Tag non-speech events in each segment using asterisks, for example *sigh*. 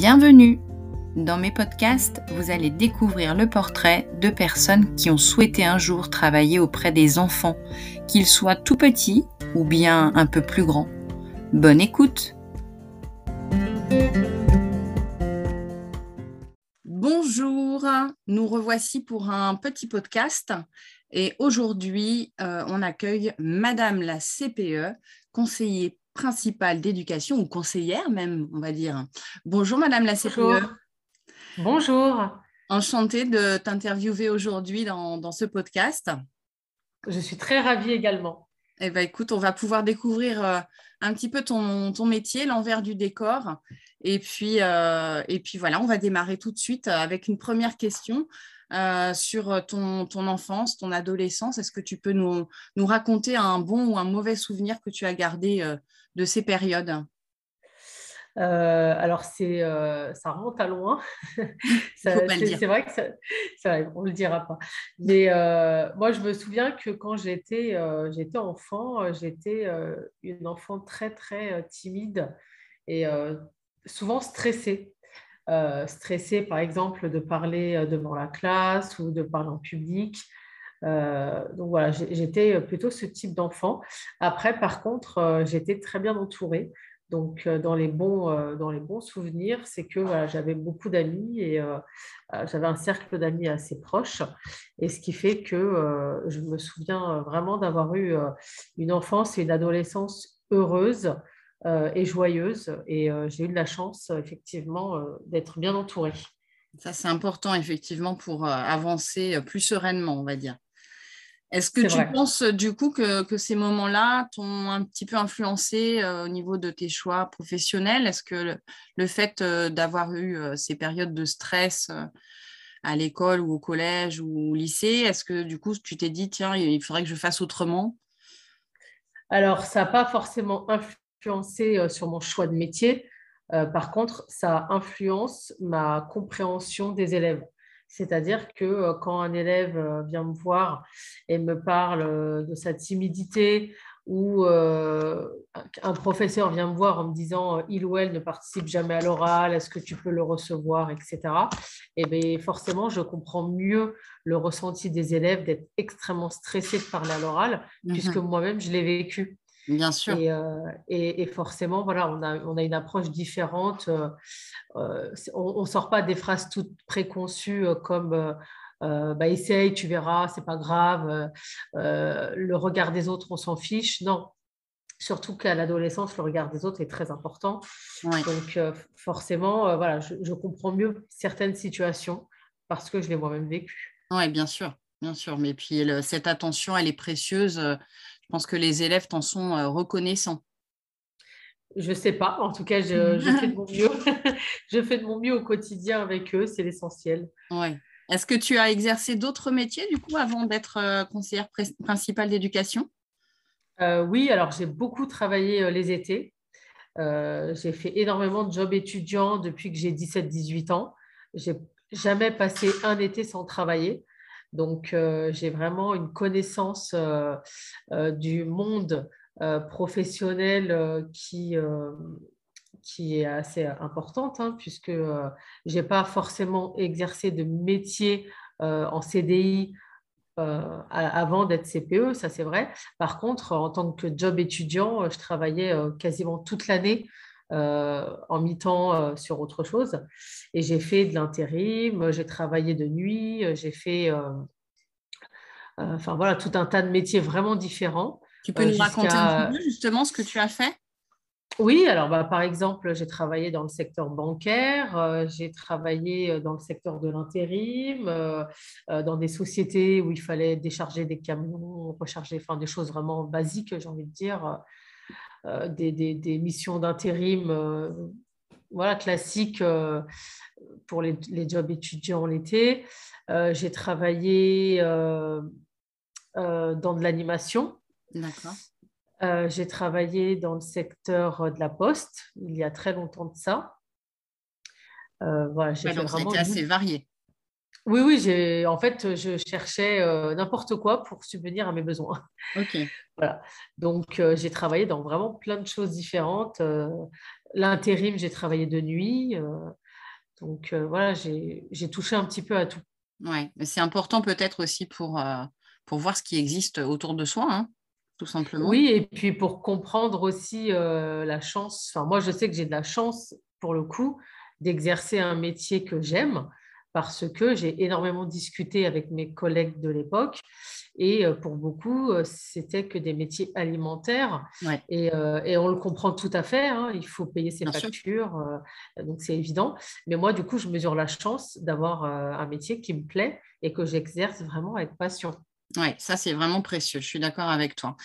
Bienvenue. Dans mes podcasts, vous allez découvrir le portrait de personnes qui ont souhaité un jour travailler auprès des enfants, qu'ils soient tout petits ou bien un peu plus grands. Bonne écoute. Bonjour, nous revoici pour un petit podcast. Et aujourd'hui euh, on accueille Madame la CPE, conseiller principale d'éducation ou conseillère même, on va dire. Bonjour Madame la CPE. Bonjour. Enchantée de t'interviewer aujourd'hui dans, ce podcast. Je suis très ravie également. Eh bien, écoute, on va pouvoir découvrir euh, un petit peu ton, ton métier, l'envers du décor. Et puis, euh, et puis voilà, on va démarrer tout de suite avec une première question. Euh, sur ton, ton, enfance, ton adolescence? Est-ce que tu peux nous, nous, raconter un bon ou un mauvais souvenir que tu as gardé de ces périodes? Euh, alors, c'est, euh, ça remonte à loin. *laughs* c'est, vrai que ça, on ne le dira pas. Mais euh, moi, je me souviens que quand j'étais, j'étais enfant, j'étais une enfant très, très timide et souvent stressée. Stressée, par exemple, de parler devant la classe ou de parler en public. Euh, donc voilà, j'étais plutôt ce type d'enfant. Après, par contre, euh, j'étais très bien entourée. Donc, euh, dans, les bons, dans les bons souvenirs, c'est que j'avais beaucoup d'amis et j'avais un cercle d'amis assez proche. Et ce qui fait que je me souviens vraiment d'avoir eu une enfance et une adolescence heureuse et joyeuse. Et j'ai eu de la chance, effectivement, d'être bien entourée. Ça, c'est important, effectivement, pour avancer plus sereinement, on va dire. Est-ce que tu penses du coup que, ces moments-là t'ont un petit peu influencé euh, au niveau de tes choix professionnels? Est-ce que le, fait euh, d'avoir eu euh, ces périodes de stress à l'école ou au collège ou au lycée, est-ce que du coup tu t'es dit tiens, il faudrait que je fasse autrement? Alors ça n'a pas forcément influencé sur mon choix de métier. par contre, ça influence ma compréhension des élèves. C'est-à-dire que euh, quand un élève euh, vient me voir et me parle euh, de sa timidité ou un professeur vient me voir en me disant il ou elle ne participe jamais à l'oral, est-ce que tu peux le recevoir, etc. Et eh bien forcément, je comprends mieux le ressenti des élèves d'être extrêmement stressés de parler à l'oral, mmh puisque moi-même, je l'ai vécu. Bien sûr. Euh, et, et, forcément, voilà, on a, on a, une approche différente. Euh, euh, on ne sort pas des phrases toutes préconçues comme bah, essaye, tu verras, c'est pas grave. le regard des autres, on s'en fiche. Non. Surtout qu'à l'adolescence, le regard des autres est très important. Donc, forcément, voilà, je, je, comprends mieux certaines situations parce que je l'ai moi-même vécu. Oui, bien sûr, bien sûr. Mais puis, cette attention, elle est précieuse je pense que les élèves t'en sont euh, reconnaissants. Je ne sais pas. En tout cas, je, *laughs* fais de mon mieux. *laughs* je fais de mon mieux au quotidien avec eux. C'est l'essentiel. Ouais. Est-ce que tu as exercé d'autres métiers, du coup, avant d'être euh, conseillère principale d'éducation? Euh, Oui, alors j'ai beaucoup travaillé les étés. j'ai fait énormément de jobs étudiants depuis que j'ai 17-18 ans. J'ai jamais passé un été sans travailler. Donc, euh, j'ai vraiment une connaissance euh, euh, du monde professionnel qui, est assez importante, hein, puisque je n'ai pas forcément exercé de métier en CDI avant d'être CPE, ça c'est vrai. Par contre, en tant que job étudiant, je travaillais quasiment toute l'année en mi-temps sur autre chose. Et j'ai fait de l'intérim, j'ai travaillé de nuit, j'ai fait enfin voilà, tout un tas de métiers vraiment différents. Tu peux nous raconter un peu justement ce que tu as fait? Oui, alors bah, par exemple, j'ai travaillé dans le secteur bancaire, j'ai travaillé dans le secteur de l'intérim, dans des sociétés où il fallait décharger des camions, recharger, enfin des choses vraiment basiques, j'ai envie de dire. Euh, des, missions d'intérim euh, voilà, classiques euh, pour les, jobs étudiants l'été. J'ai travaillé dans de l'animation. D'accord. J'ai travaillé dans le secteur de la poste il y a très longtemps de ça. voilà, j'ai vraiment assez varié. Oui, oui, en fait, je cherchais euh, n'importe quoi pour subvenir à mes besoins. Ok. *laughs* voilà. Donc, euh, j'ai travaillé dans vraiment plein de choses différentes. Euh, l'intérim, j'ai travaillé de nuit. Donc voilà, j'ai touché un petit peu à tout. Oui, c'est important peut-être aussi pour, pour voir ce qui existe autour de soi, hein, tout simplement. Oui, et puis pour comprendre aussi la chance. Enfin, moi, je sais que j'ai de la chance, pour le coup, d'exercer un métier que j'aime parce que j'ai énormément discuté avec mes collègues de l'époque et euh, pour beaucoup, euh, c'était que des métiers alimentaires et, euh, et, on le comprend tout à fait, hein, il faut payer ses factures, donc c'est évident. Mais moi, du coup, je mesure la chance d'avoir un métier qui me plaît et que j'exerce vraiment avec passion. Oui, ça c'est vraiment précieux, je suis d'accord avec toi.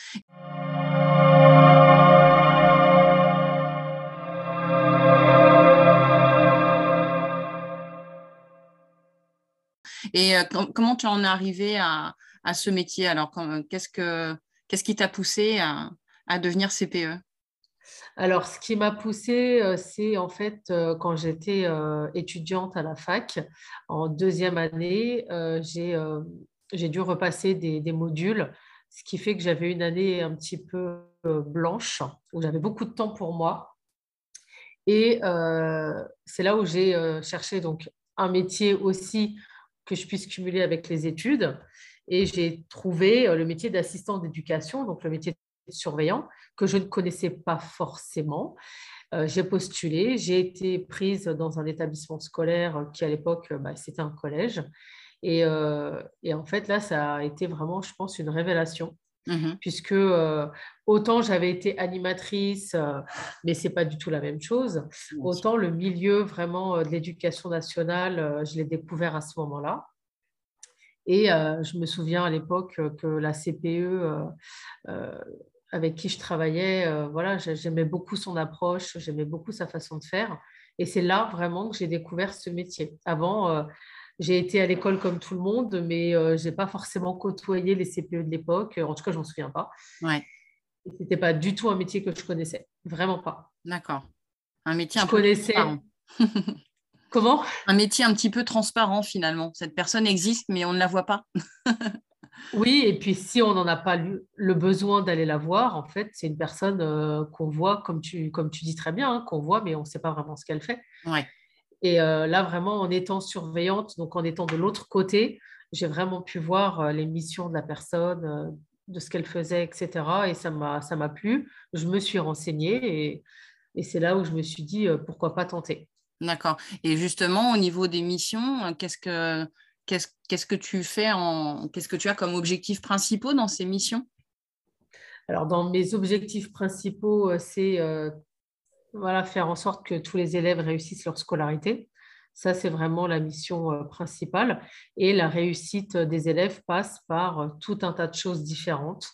Et euh, comment tu en es arrivé à, ce métier? Alors, qu'est-ce, que, qu'est-ce qui t'a poussé à, devenir CPE alors, ce qui m'a poussé, euh, c'est en fait euh, quand j'étais étudiante à la fac, en deuxième année, j'ai, j'ai dû repasser des, des, modules, ce qui fait que j'avais une année un petit peu blanche, où j'avais beaucoup de temps pour moi. Et c'est là où j'ai cherché donc un métier aussi que je puisse cumuler avec les études. Et j'ai trouvé euh, le métier d'assistant d'éducation, donc le métier de surveillant, que je ne connaissais pas forcément. Euh, j'ai postulé, j'ai été prise dans un établissement scolaire qui, à l'époque, bah, c'était un collège. Et, euh, et, en fait, là, ça a été vraiment, je pense, une révélation. Mmh puisque autant j'avais été animatrice, mais ce n'est pas du tout la même chose, autant le milieu vraiment de l'éducation nationale, je l'ai découvert à ce moment-là. Et je me souviens à l'époque que la CPE avec qui je travaillais, voilà, j'aimais beaucoup son approche, j'aimais beaucoup sa façon de faire. Et c'est là vraiment que j'ai découvert ce métier. Avant, j'ai été à l'école comme tout le monde, mais euh, je n'ai pas forcément côtoyé les CPE de l'époque. En tout cas, je m'en souviens pas. Ouais. Ce n'était pas du tout un métier que je connaissais. Vraiment pas. D'accord. Un métier un peu transparent. *laughs* Comment? Un métier un petit peu transparent finalement. Cette personne existe, mais on ne la voit pas. *laughs* oui, et puis si on n'en a pas le besoin d'aller la voir, en fait, c'est une personne euh, qu'on voit, comme tu, comme tu dis très bien, hein, qu'on voit, mais on ne sait pas vraiment ce qu'elle fait. Ouais. Et euh, là, vraiment, en étant surveillante, donc en étant de l'autre côté, j'ai vraiment pu voir euh, les missions de la personne, euh, de ce qu'elle faisait, etc. Et ça m'a plu. Je me suis renseignée et, et c'est là où je me suis dit, pourquoi pas tenter. D'accord. Et justement, au niveau des missions, qu'est-ce que, qu'est-ce, que tu fais en, qu'est-ce que tu as comme objectifs principaux dans ces missions? Alors, dans mes objectifs principaux, c'est voilà, faire en sorte que tous les élèves réussissent leur scolarité. Ça, c'est vraiment la mission euh, principale. Et la réussite des élèves passe par euh, tout un tas de choses différentes.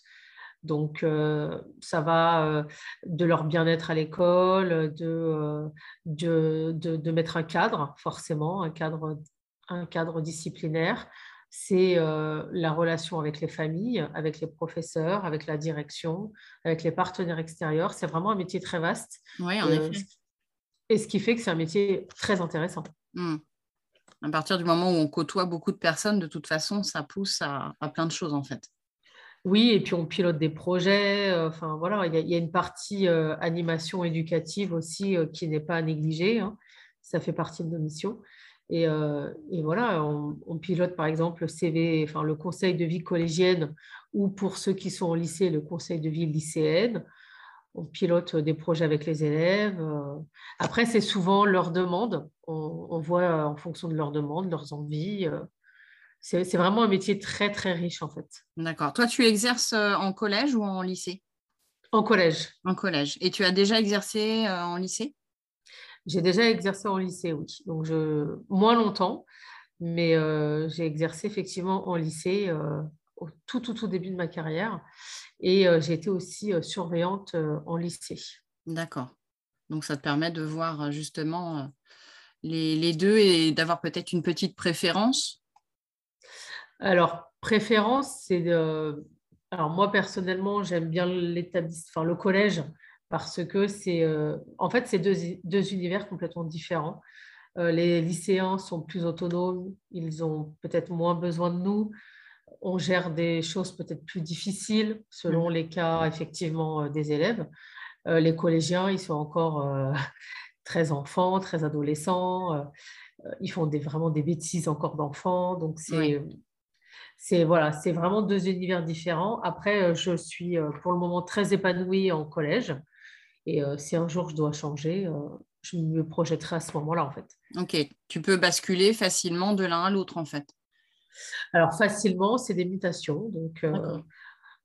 Donc, euh, ça va de leur bien-être à l'école, de, de, de, mettre un cadre, forcément, un cadre, un cadre disciplinaire, c'est euh, la relation avec les familles, avec les professeurs, avec la direction, avec les partenaires extérieurs. C'est vraiment un métier très vaste. Oui, en euh, effet. Et ce qui fait que c'est un métier très intéressant. Hmm. À partir du moment où on côtoie beaucoup de personnes, de toute façon, ça pousse à, plein de choses en fait. Oui, et puis on pilote des projets. Euh, enfin voilà, il y, a une partie animation éducative aussi qui n'est pas à négliger. Hein. Ça fait partie de nos missions. Euh, et, voilà, on, pilote par exemple le CV, enfin le conseil de vie collégienne ou pour ceux qui sont au lycée, le conseil de vie lycéenne. On pilote des projets avec les élèves. Euh. Après, c'est souvent leur demande. On, voit en fonction de leurs demandes, leurs envies. Euh. C'est vraiment un métier très, très riche en fait. D'accord. Toi, tu exerces en collège ou en lycée? En collège. En collège. Et tu as déjà exercé en lycée? J'ai déjà exercé en lycée, oui. Donc, je... moins longtemps, mais euh, j'ai exercé effectivement en lycée euh, au tout, tout, tout début de ma carrière. Et euh, j'ai été aussi surveillante en lycée. D'accord. Donc, ça te permet de voir justement les, les deux et d'avoir peut-être une petite préférence? Alors, préférence, c'est de... Alors, moi, personnellement, j'aime bien l'établissement, enfin, le collège parce que c'est euh, en fait c'est deux, deux, univers complètement différents. Euh, les lycéens sont plus autonomes, ils ont peut-être moins besoin de nous. On gère des choses peut-être plus difficiles selon mmh. les cas effectivement euh, des élèves. les collégiens, ils sont encore *laughs* très enfants, très adolescents. ils font des, vraiment des bêtises encore d'enfants. Donc, c'est. C'est voilà, c'est vraiment deux univers différents. Après, je suis pour le moment très épanouie en collège. Et si un jour je dois changer, je me projetterai à ce moment-là, en fait. Ok, tu peux basculer facilement de l'un à l'autre, en fait. Alors, facilement, c'est des mutations. Donc, euh,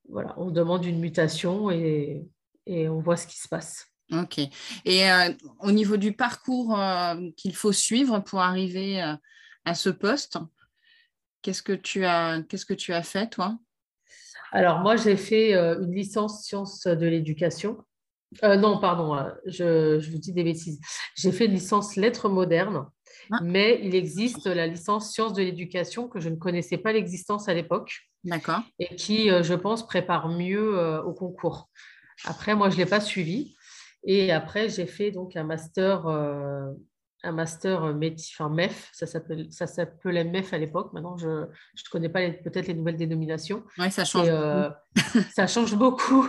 voilà, on demande une mutation et, on voit ce qui se passe. Ok. Et euh, au niveau du parcours euh, qu'il faut suivre pour arriver à ce poste, qu'est-ce que tu as, qu'est-ce que tu as fait, toi? Alors, moi, j'ai fait une licence sciences de l'éducation. Euh, non, pardon, euh, je, vous dis des bêtises. J'ai fait une licence lettres modernes, ah. mais il existe la licence sciences de l'éducation que je ne connaissais pas l'existence à l'époque. D'accord. Et qui, euh, je pense, prépare mieux au concours. Après, moi, je ne l'ai pas suivi. Et après, j'ai fait donc un master un master euh, métier, enfin MEF, ça s'appelait MEF à l'époque. Maintenant, je ne connais pas peut-être les nouvelles dénominations. Oui, ça change. Euh, *laughs* ça change beaucoup.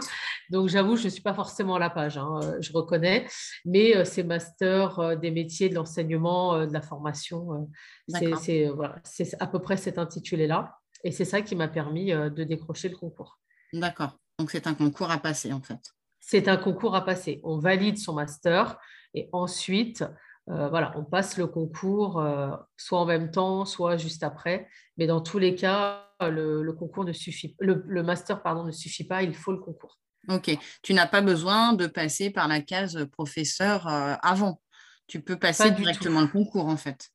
Donc, j'avoue, je ne suis pas forcément à la page, hein, euh, je reconnais. Mais c'est master des métiers, de l'enseignement, de la formation. c'est voilà, à peu près cet intitulé-là. Et c'est ça qui m'a permis de décrocher le concours. D'accord. Donc, c'est un concours à passer, en fait. C'est un concours à passer. On valide son master et ensuite, euh, voilà, on passe le concours euh, soit en même temps, soit juste après. Mais dans tous les cas, le, concours ne suffit, le, le, master pardon, ne suffit pas, il faut le concours. Ok, tu n'as pas besoin de passer par la case professeur euh, avant. Tu peux passer directement le concours en fait.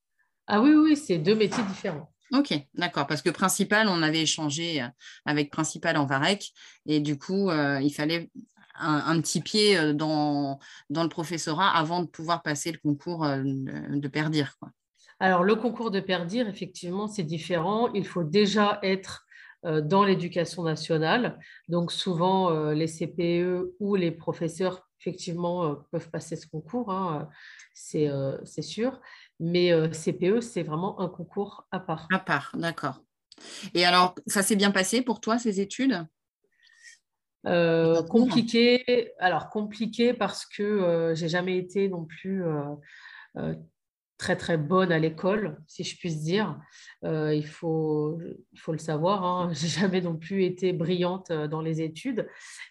Ah oui, oui, c'est deux métiers différents. Ok, d'accord. Parce que principal, on avait échangé avec principal en Varec et du coup, il fallait un, petit pied euh, dans, dans le professorat avant de pouvoir passer le concours euh, de, Perdir. Quoi. Alors, le concours de Perdir, effectivement, c'est différent. Il faut déjà être euh, dans l'éducation nationale. Donc, souvent, les CPE ou les professeurs, effectivement, peuvent passer ce concours, hein, c'est sûr. Mais CPE, c'est vraiment un concours à part. À part, d'accord. Et alors, ça s'est bien passé pour toi, ces études? Euh, compliqué, alors compliqué parce que euh, j'ai jamais été non plus euh, très très bonne à l'école, si je puis dire. il, faut, il faut le savoir, hein. *laughs* j'ai jamais non plus été brillante dans les études.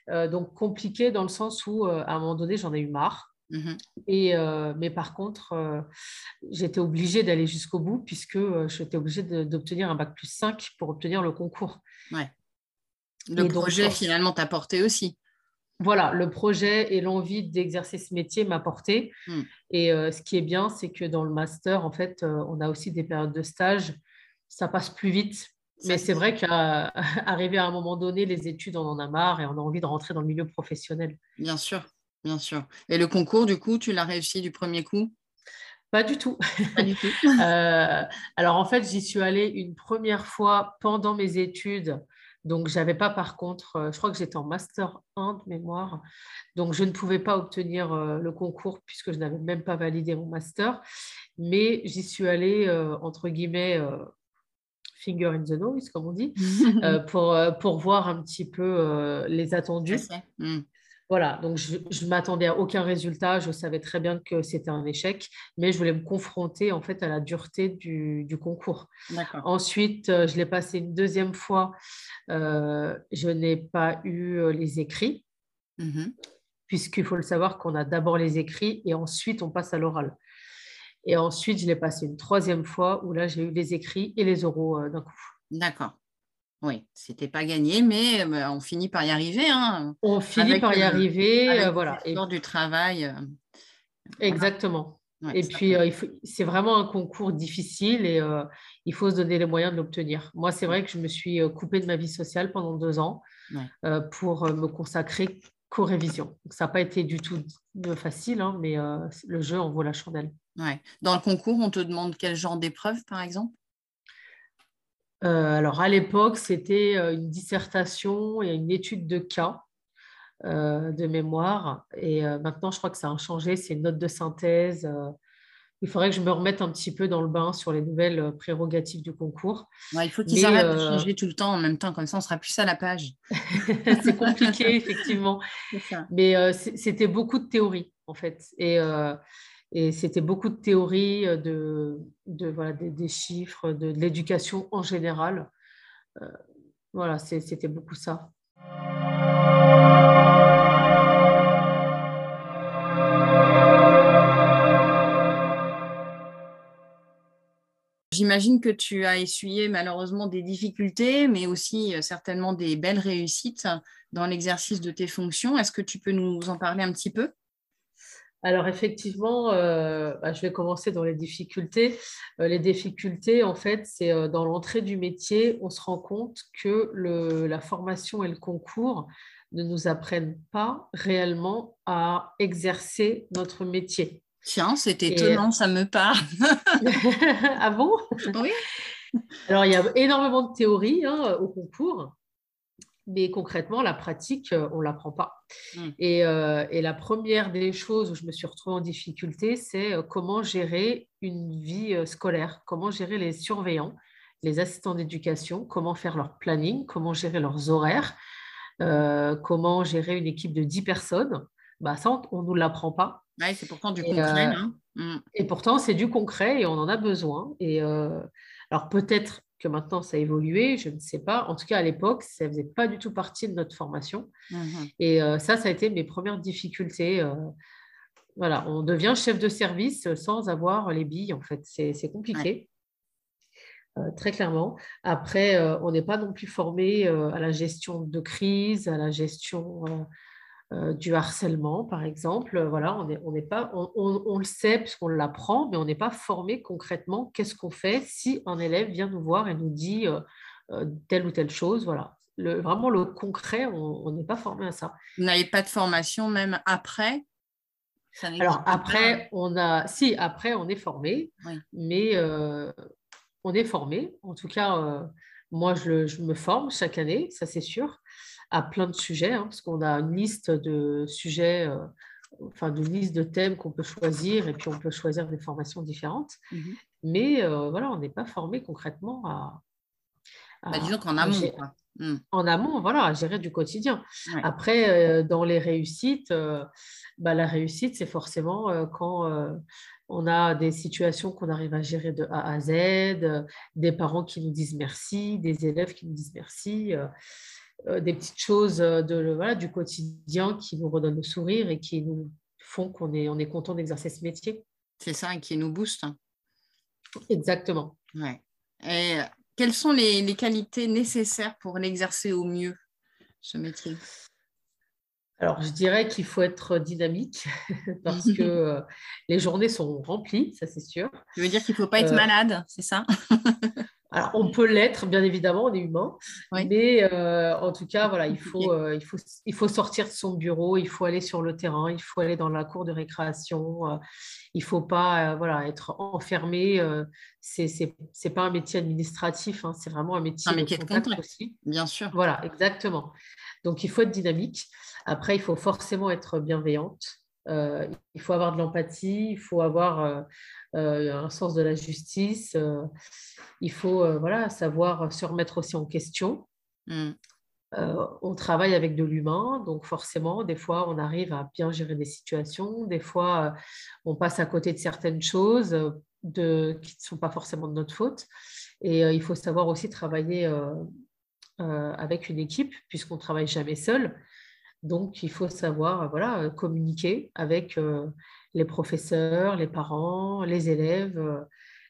donc compliqué dans le sens où à un moment donné j'en ai eu marre. Mmh Et, mais par contre, j'étais obligée d'aller jusqu'au bout puisque j'étais obligée d'obtenir un bac plus 5 pour obtenir le concours. Ouais. Le projet, finalement, t'a porté aussi. Voilà, le projet et l'envie d'exercer ce métier m'a porté. Hmm. Et euh, ce qui est bien, c'est que dans le master, en fait, euh, on a aussi des périodes de stage. Ça passe plus vite. Mais c'est vrai qu'arriver *laughs* à un moment donné, les études, on en a marre et on a envie de rentrer dans le milieu professionnel. Bien sûr, bien sûr. Et le concours, du coup, tu l'as réussi du premier coup? Pas du tout. Pas du tout. *laughs* Euh, alors en fait, j'y suis allée une première fois pendant mes études donc, je n'avais pas par contre, euh, je crois que j'étais en master 1 de mémoire, donc je ne pouvais pas obtenir euh, le concours puisque je n'avais même pas validé mon master, mais j'y suis allée, euh, entre guillemets, finger in the nose, comme on dit, *laughs* pour, pour voir un petit peu les attendus. Voilà, donc je ne m'attendais à aucun résultat, je savais très bien que c'était un échec, mais je voulais me confronter en fait à la dureté du, concours. Ensuite, euh, je l'ai passé une deuxième fois, euh, je n'ai pas eu euh, les écrits, mmh puisqu'il faut le savoir qu'on a d'abord les écrits et ensuite on passe à l'oral. Et ensuite, je l'ai passé une troisième fois où là, j'ai eu les écrits et les oraux d'un coup. D'accord. Oui, c'était pas gagné, mais on finit par y arriver. Hein, on finit par y arriver, euh, voilà. Et du travail. Euh, Exactement. et puis, euh, c'est vraiment un concours difficile et il faut se donner les moyens de l'obtenir. Moi, c'est vrai que je me suis coupée de ma vie sociale pendant deux ans pour me consacrer qu'aux révisions. ça n'a pas été du tout facile, hein, mais le jeu en vaut la chandelle. Ouais. Dans le concours, on te demande quel genre d'épreuve, par exemple? Euh, alors, à l'époque, c'était euh, une dissertation et une étude de cas euh, de mémoire. Et maintenant, je crois que ça a changé. C'est une note de synthèse. il faudrait que je me remette un petit peu dans le bain sur les nouvelles prérogatives du concours. il faut qu'ils arrêtent de changer tout le temps en même temps, comme ça on sera plus à la page. *laughs* c'est compliqué, effectivement. *laughs* Mais c'était beaucoup de théorie, en fait. Et, Et c'était beaucoup de théories, de, voilà, des, chiffres, de, l'éducation en général. voilà, c'était beaucoup ça. J'imagine que tu as essuyé malheureusement des difficultés, mais aussi euh, certainement des belles réussites dans l'exercice de tes fonctions. Est-ce que tu peux nous en parler un petit peu? Alors effectivement, euh, bah, je vais commencer dans les difficultés. Euh, les difficultés, en fait, c'est dans l'entrée du métier, on se rend compte que la formation et le concours ne nous apprennent pas réellement à exercer notre métier. Tiens, c'est étonnant, ça me parle. *laughs* ah bon? Oui. Alors, il y a énormément de théories hein, au concours, mais concrètement, la pratique, euh, on ne l'apprend pas. Hmm. Euh, et, la première des choses où je me suis retrouvée en difficulté, c'est euh, comment gérer une vie scolaire, comment gérer les surveillants, les assistants d'éducation, comment faire leur planning, comment gérer leurs horaires, comment gérer une équipe de 10 personnes? Bah, ça, on ne nous l'apprend pas c'est pourtant du concret. Euh, mm. Et pourtant, c'est du concret et on en a besoin. Et alors peut-être que maintenant ça a évolué, je ne sais pas. En tout cas, à l'époque, ça ne faisait pas du tout partie de notre formation. Mm-hmm. Et euh, ça, ça a été mes premières difficultés. voilà, on devient chef de service sans avoir les billes, en fait. C'est compliqué. très clairement. Après, on n'est pas non plus formé à la gestion de crise, à la gestion euh, du harcèlement, par exemple. Voilà, on, est, on, pas, on, le sait puisqu'on l'apprend, mais on n'est pas formé concrètement. Qu'est-ce qu'on fait si un élève vient nous voir et nous dit euh, euh, telle ou telle chose Voilà, le, vraiment le concret, on n'est pas formé à ça. Vous n'avez pas de formation même après? Alors après, on a, si après on est formé, mais on est formé. En tout cas, moi je, je, me forme chaque année, ça c'est sûr à plein de sujets, hein, parce qu'on a une liste de sujets, euh, enfin une liste de thèmes qu'on peut choisir, et puis on peut choisir des formations différentes. Mhm. Mais euh, voilà, on n'est pas formé concrètement à. Bah, disons qu'en amont, hmm. En amont, voilà, à gérer du quotidien. Après, euh, dans les réussites, bah, la réussite, c'est forcément quand on a des situations qu'on arrive à gérer de A à Z, des parents qui nous disent merci, des élèves qui nous disent merci. Euh, des petites choses euh, de, voilà, du quotidien qui nous redonnent le sourire et qui nous font qu'on est, on est content d'exercer ce métier. C'est ça, et qui nous booste. Exactement. Ouais. Et euh, quelles sont les, les qualités nécessaires pour l'exercer au mieux, ce métier? Alors, je dirais qu'il faut être dynamique *laughs* parce que *laughs* les journées sont remplies, ça c'est sûr. Tu veux dire qu'il ne faut pas être malade, c'est ça? *laughs* alors, on peut l'être, bien évidemment, on est humain, mais euh, en tout cas, voilà, il faut, euh, il, faut, il faut sortir de son bureau, il faut aller sur le terrain, il faut aller dans la cour de récréation, euh, il ne faut pas voilà, être enfermé. Ce n'est pas un métier administratif, hein, c'est vraiment un métier, un métier de, contact aussi. Bien sûr. Voilà, exactement. Donc, il faut être dynamique. Après, il faut forcément être bienveillante. il faut avoir de l'empathie, il faut avoir un sens de la justice il faut euh, voilà, savoir se remettre aussi en question. Mm. Euh, on travaille avec de l'humain, donc forcément, des fois, on arrive à bien gérer des situations, des fois, euh, on passe à côté de certaines choses de, qui ne sont pas forcément de notre faute. Et il faut savoir aussi travailler avec une équipe, puisqu'on ne travaille jamais seul. Donc, il faut savoir voilà, communiquer avec les professeurs, les parents, les élèves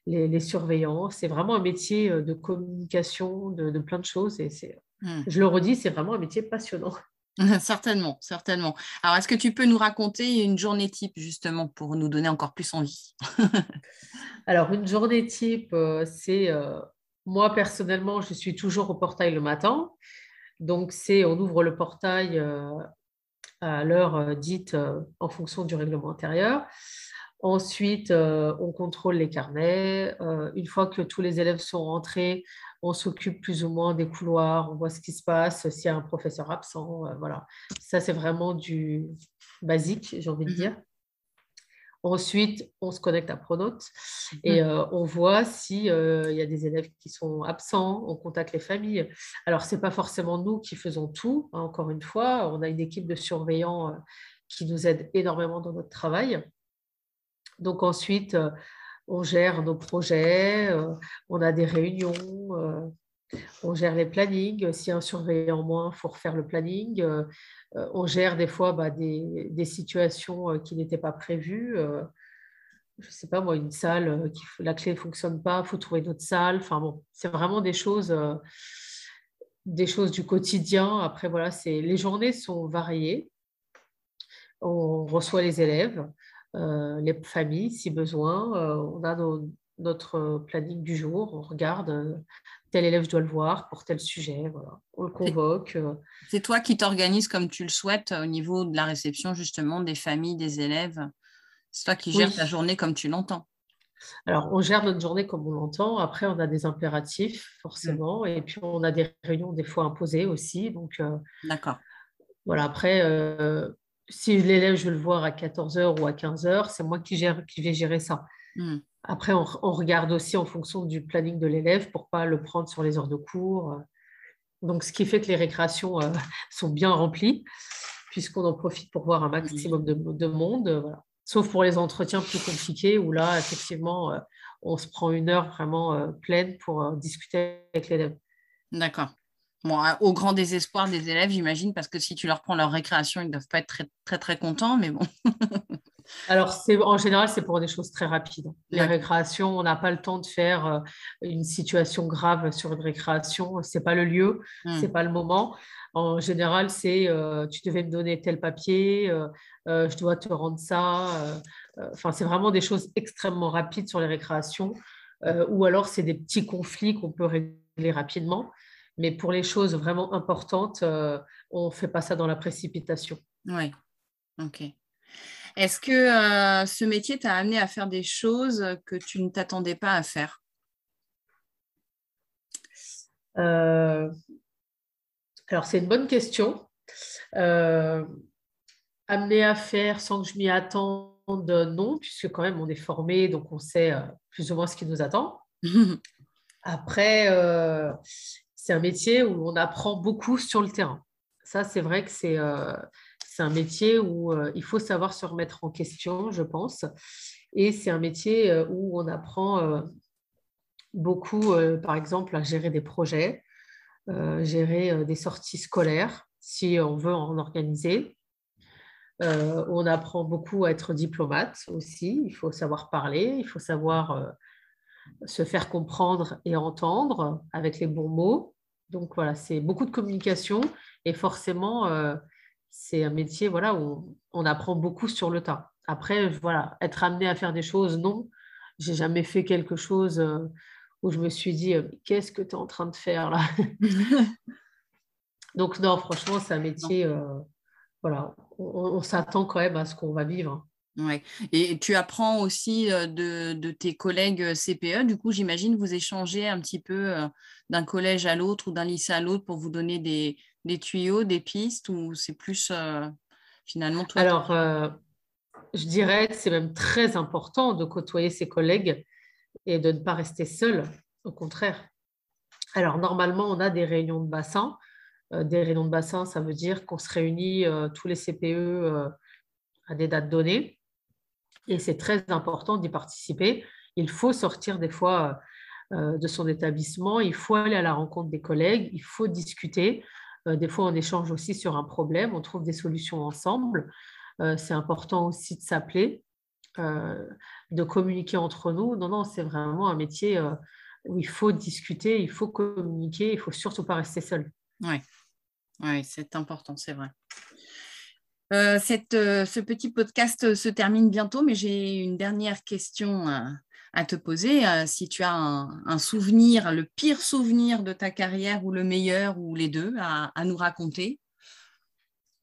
les, surveillants. C'est vraiment un métier euh, de communication, de, plein de choses. Et c'est, hmm. je le redis, c'est vraiment un métier passionnant. *laughs* *laughs* certainement, certainement. Alors, est-ce que tu peux nous raconter une journée type, justement, pour nous donner encore plus envie? *laughs* Alors, une journée type, euh, c'est euh, moi, personnellement, je suis toujours au portail le matin. Donc, c'est on ouvre le portail à l'heure dite en fonction du règlement intérieur. Ensuite, euh, on contrôle les carnets. Euh, une fois que tous les élèves sont rentrés, on s'occupe plus ou moins des couloirs, on voit ce qui se passe, s'il y a un professeur absent. Euh, voilà. Ça, c'est vraiment du basique, j'ai envie de mmh dire. Ensuite, on se connecte à Pronote et mmh. on voit s'il y a des élèves qui sont absents, on contacte les familles. Alors, ce n'est pas forcément nous qui faisons tout, hein, encore une fois, on a une équipe de surveillants qui nous aide énormément dans notre travail. Donc ensuite, on gère nos projets, on a des réunions, on gère les plannings. Si un surveillant moins, il faut refaire le planning. on gère des fois bah, des, situations qui n'étaient pas prévues je ne sais pas moi, une salle, euh, qui, la clé ne fonctionne pas, il faut trouver d'autres salles. Enfin bon, c'est vraiment des choses, euh, des choses du quotidien. Après, voilà, les journées sont variées. On reçoit les élèves, euh, les familles si besoin. on a notre planning du jour, on regarde tel élève doit le voir pour tel sujet, voilà. on le convoque. C'est toi qui t'organises comme tu le souhaites au niveau de la réception justement des familles, des élèves c'est toi qui gères ta journée comme tu l'entends. Alors, on gère notre journée comme on l'entend. Après, on a des impératifs, forcément. Et puis, on a des réunions des fois imposées aussi. Donc, euh, D'accord. Voilà, après, euh, si l'élève, je veux le voir à 14h ou à 15h, c'est moi qui, gère, qui vais gérer ça. Hmm. Après, on, regarde aussi en fonction du planning de l'élève pour ne pas le prendre sur les heures de cours. Donc, ce qui fait que les récréations euh, *laughs* sont bien remplies, puisqu'on en profite pour voir un maximum de, de monde. Voilà sauf pour les entretiens plus compliqués où là, effectivement, euh, on se prend une heure vraiment euh, pleine pour discuter avec l'élève. D'accord. Bon, au grand désespoir des élèves, j'imagine, parce que si tu leur prends leur récréation, ils ne doivent pas être très, très, très contents, mais bon. *laughs* Alors, en général, c'est pour des choses très rapides. Les récréations, on n'a pas le temps de faire une situation grave sur une récréation. Ce n'est pas le lieu, hmm. ce n'est pas le moment. En général, c'est tu devais me donner tel papier, euh, je dois te rendre ça. Euh, euh, enfin, c'est vraiment des choses extrêmement rapides sur les récréations. ou alors, c'est des petits conflits qu'on peut régler rapidement. Mais pour les choses vraiment importantes, on ne fait pas ça dans la précipitation. Oui, ok. Est-ce que ce métier t'a amené à faire des choses que tu ne t'attendais pas à faire? Alors, c'est une bonne question amené à faire sans que je m'y attende, non, puisque quand même on est formé, donc on sait euh, plus ou moins ce qui nous attend. *laughs* Après, euh, c'est un métier où on apprend beaucoup sur le terrain. Ça, c'est vrai que c'est euh, un métier où il faut savoir se remettre en question, je pense. Et c'est un métier où on apprend beaucoup, par exemple, à gérer des projets, gérer des sorties scolaires, si on veut en organiser. Euh, on apprend beaucoup à être diplomate aussi. Il faut savoir parler, il faut savoir euh, se faire comprendre et entendre avec les bons mots. Donc voilà, c'est beaucoup de communication et forcément, euh, c'est un métier voilà, où on, apprend beaucoup sur le tas. Après, voilà, être amené à faire des choses, non. J'ai jamais fait quelque chose où je me suis dit, qu'est-ce que tu es en train de faire là? *laughs* Donc non, franchement, c'est un métier voilà, on, s'attend quand même à ce qu'on va vivre. Ouais. Et tu apprends aussi euh, de, tes collègues euh, CPE. Du coup, j'imagine vous échangez un petit peu euh, d'un collège à l'autre ou d'un lycée à l'autre pour vous donner des, tuyaux, des pistes ou c'est plus finalement toi Alors, je dirais que c'est même très important de côtoyer ses collègues et de ne pas rester seul. Au contraire. Alors, normalement, on a des réunions de bassin euh, des réunions de bassin, ça veut dire qu'on se réunit euh, tous les CPE euh, à des dates données. Et c'est très important d'y participer. Il faut sortir des fois de son établissement, il faut aller à la rencontre des collègues, il faut discuter. Des fois, on échange aussi sur un problème, on trouve des solutions ensemble. C'est important aussi de s'appeler, de communiquer entre nous. Non, non, c'est vraiment un métier où il faut discuter, il faut communiquer, il faut surtout pas rester seul. Oui, oui, c'est important, c'est vrai. Euh, euh, ce petit podcast se termine bientôt, mais j'ai une dernière question te poser. Euh, si tu as un, souvenir, le pire souvenir de ta carrière ou le meilleur ou les deux à, nous raconter?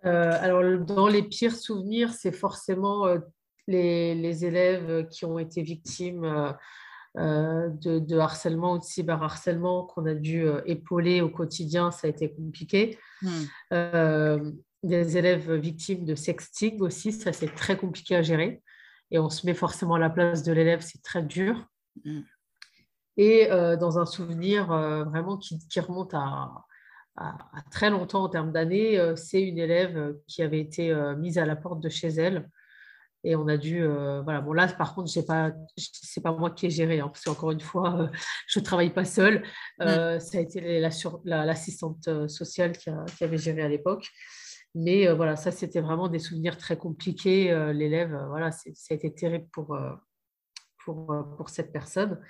alors, dans les pires souvenirs, c'est forcément les, élèves qui ont été victimes euh, de, harcèlement ou de cyberharcèlement qu'on a dû euh, épauler au quotidien, ça a été compliqué. Hmm. Euh, des élèves victimes de sexting aussi, ça c'est très compliqué à gérer. Et on se met forcément à la place de l'élève, c'est très dur. Hmm. Et dans un souvenir vraiment qui, remonte à, très longtemps en termes d'années, c'est une élève qui avait été mise à la porte de chez elle Et on a dû, voilà, bon là par contre, pas, c'est pas moi qui ai géré, hein, parce qu'encore une fois, *laughs* je travaille pas seule. Mmh. Ça a été l'assistante sociale qui, avait géré à l'époque. Mais voilà, ça c'était vraiment des souvenirs très compliqués. L'élève, voilà, ça a été terrible pour, pour, pour cette personne.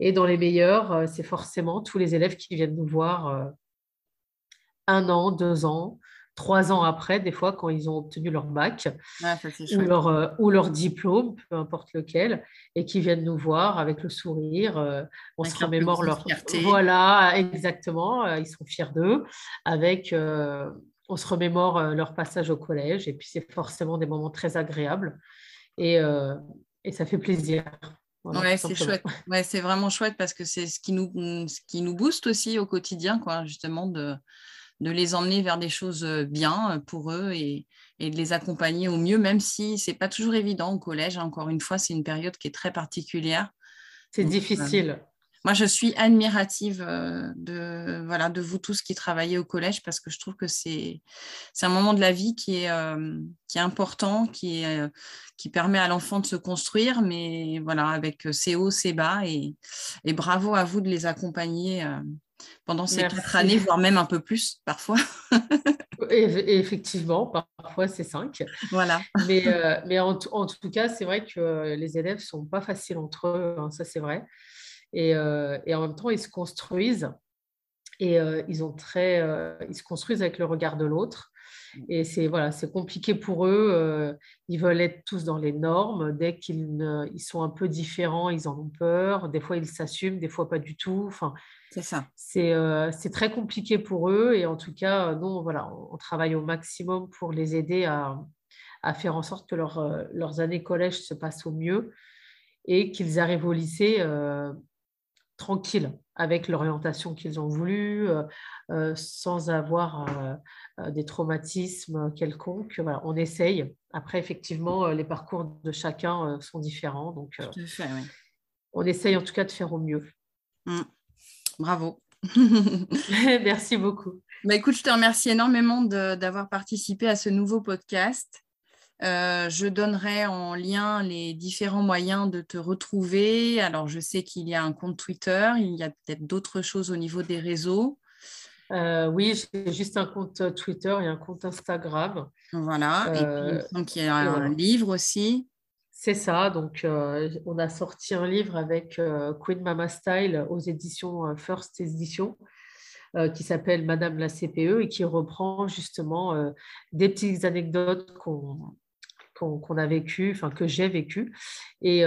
Et dans les meilleurs, c'est forcément tous les élèves qui viennent nous voir un an, deux ans, trois ans après, des fois, quand ils ont obtenu leur bac ou, leur, euh, ou, leur, diplôme, peu importe lequel, et qui viennent nous voir avec le sourire. Euh, on se remémore leur fierté. Voilà, exactement. Euh, ils sont fiers d'eux. Avec, on se remémore leur passage au collège, et puis c'est forcément des moments très agréables. Et, et ça fait plaisir. ouais, c'est chouette. Ouais, c'est vraiment chouette parce que c'est ce qui nous, ce qui nous booste aussi au quotidien, quoi, justement, de, de les emmener vers des choses euh, bien euh, pour eux et, de les accompagner au mieux, même si ce n'est pas toujours évident au collège. Encore une fois, c'est une période qui est très particulière. C'est euh, difficile. Moi, je suis admirative de, voilà, de vous tous qui travaillez au collège parce que je trouve que c'est un moment de la vie qui est, qui est important, qui, est, qui permet à l'enfant de se construire, mais voilà, avec ses hauts, ses bas. Et, et bravo à vous de les accompagner pendant ces quatre années, voire même un peu plus parfois. *laughs* effectivement, parfois c'est cinq. Voilà. Mais, euh, mais en, tout cas, c'est vrai que les élèves ne sont pas faciles entre eux, hein, ça c'est vrai. Et, euh, et, en même temps, ils se construisent et euh, ils, ont très, ils se construisent avec le regard de l'autre. Et c'est voilà, c'est compliqué pour eux. ils veulent être tous dans les normes. Dès qu'ils ils sont un peu différents, ils en ont peur. Des fois, ils s'assument, des fois pas du tout. Enfin, c'est ça. Euh, c'est très compliqué pour eux et en tout cas, nous, voilà, on, travaille au maximum pour les aider à, faire en sorte que euh, leurs années collège se passent au mieux et qu'ils arrivent au lycée euh, tranquilles avec l'orientation qu'ils ont voulu, sans avoir des traumatismes quelconques. Voilà, on essaye. Après, effectivement, les parcours de chacun sont différents. Donc, on essaye en tout cas de faire au mieux. Mmh. Bravo. *laughs* Merci beaucoup. Bah, écoute, je te remercie énormément d'avoir participé à ce nouveau podcast. Euh, je donnerai en lien les différents moyens de te retrouver. Alors, je sais qu'il y a un compte Twitter, il y a peut-être d'autres choses au niveau des réseaux. Euh, oui, j'ai juste un compte Twitter et un compte Instagram. Voilà. et puis, donc, il y a un livre aussi. C'est ça. Donc, euh, on a sorti un livre avec euh, Queen Mama Style aux éditions euh, First Edition qui s'appelle Madame la CPE et qui reprend justement des petites anecdotes qu'on qu'on a vécues, enfin que j'ai vécues, et,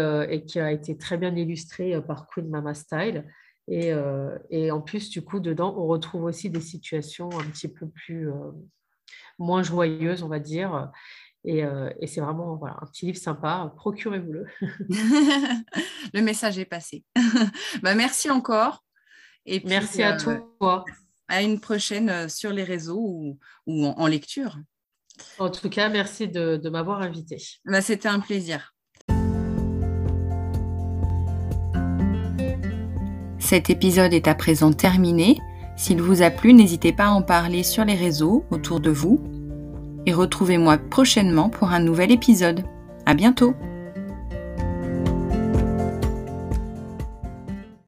qui a été très bien illustré par Queen Mama Style. Et, et, en plus, du coup, dedans, on retrouve aussi des situations un petit peu plus moins joyeuses, on va dire, euh, et, c'est vraiment voilà, un petit livre sympa, procurez-vous-le. *laughs* le message est passé. *laughs* bah, merci encore. Et merci à euh, toi. À une prochaine euh, sur les réseaux ou, en, lecture. En tout cas, merci de, m'avoir invité. Bah, C'était un plaisir. Cet épisode est à présent terminé. S'il vous a plu, n'hésitez pas à en parler sur les réseaux autour de vous et retrouvez-moi prochainement pour un nouvel épisode. À bientôt!